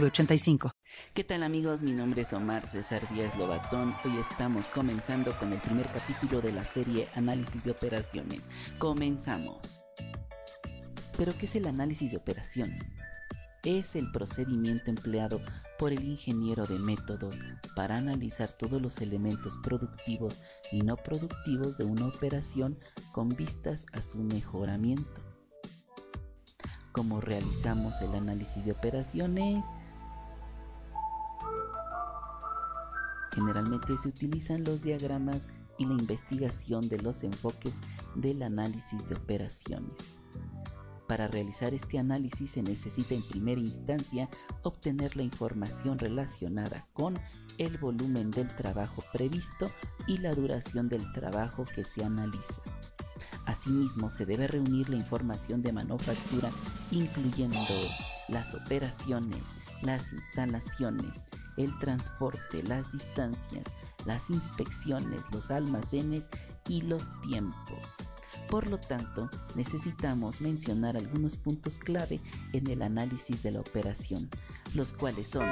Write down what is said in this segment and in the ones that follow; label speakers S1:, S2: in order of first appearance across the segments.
S1: 906985.
S2: ¿Qué tal amigos? Mi nombre es Omar César Díaz Lobatón. Hoy estamos comenzando con el primer capítulo de la serie Análisis de Operaciones. Comenzamos. ¿Pero qué es el análisis de operaciones? Es el procedimiento empleado por el ingeniero de métodos para analizar todos los elementos productivos y no productivos de una operación con vistas a su mejoramiento. ¿Cómo realizamos el análisis de operaciones? Generalmente se utilizan los diagramas y la investigación de los enfoques del análisis de operaciones. Para realizar este análisis se necesita en primera instancia obtener la información relacionada con el volumen del trabajo previsto y la duración del trabajo que se analiza. Asimismo, se debe reunir la información de manufactura incluyendo las operaciones, las instalaciones, el transporte, las distancias, las inspecciones, los almacenes y los tiempos. Por lo tanto, necesitamos mencionar algunos puntos clave en el análisis de la operación, los cuales son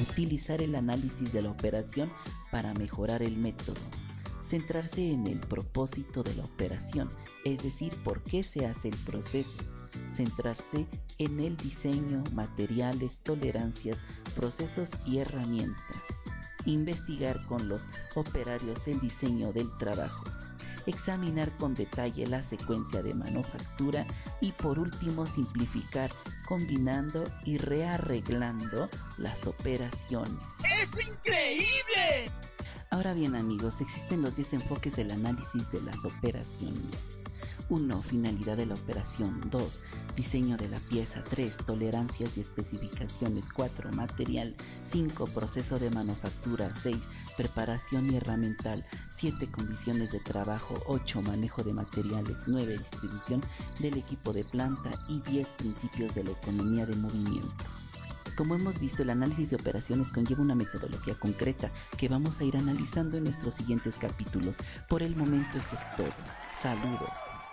S2: utilizar el análisis de la operación para mejorar el método, centrarse en el propósito de la operación, es decir, por qué se hace el proceso, centrarse en el diseño, materiales, tolerancias, procesos y herramientas, investigar con los operarios el diseño del trabajo, examinar con detalle la secuencia de manufactura y por último simplificar combinando y rearreglando las operaciones.
S3: ¡Es increíble!
S2: Ahora bien amigos, existen los 10 enfoques del análisis de las operaciones. 1. Finalidad de la operación. 2. Diseño de la pieza. 3. Tolerancias y especificaciones. 4. Material. 5. Proceso de manufactura. 6. Preparación y herramental. 7. Condiciones de trabajo. 8. Manejo de materiales. 9. Distribución del equipo de planta. Y 10. Principios de la economía de movimientos. Como hemos visto, el análisis de operaciones conlleva una metodología concreta que vamos a ir analizando en nuestros siguientes capítulos. Por el momento eso es todo. Saludos.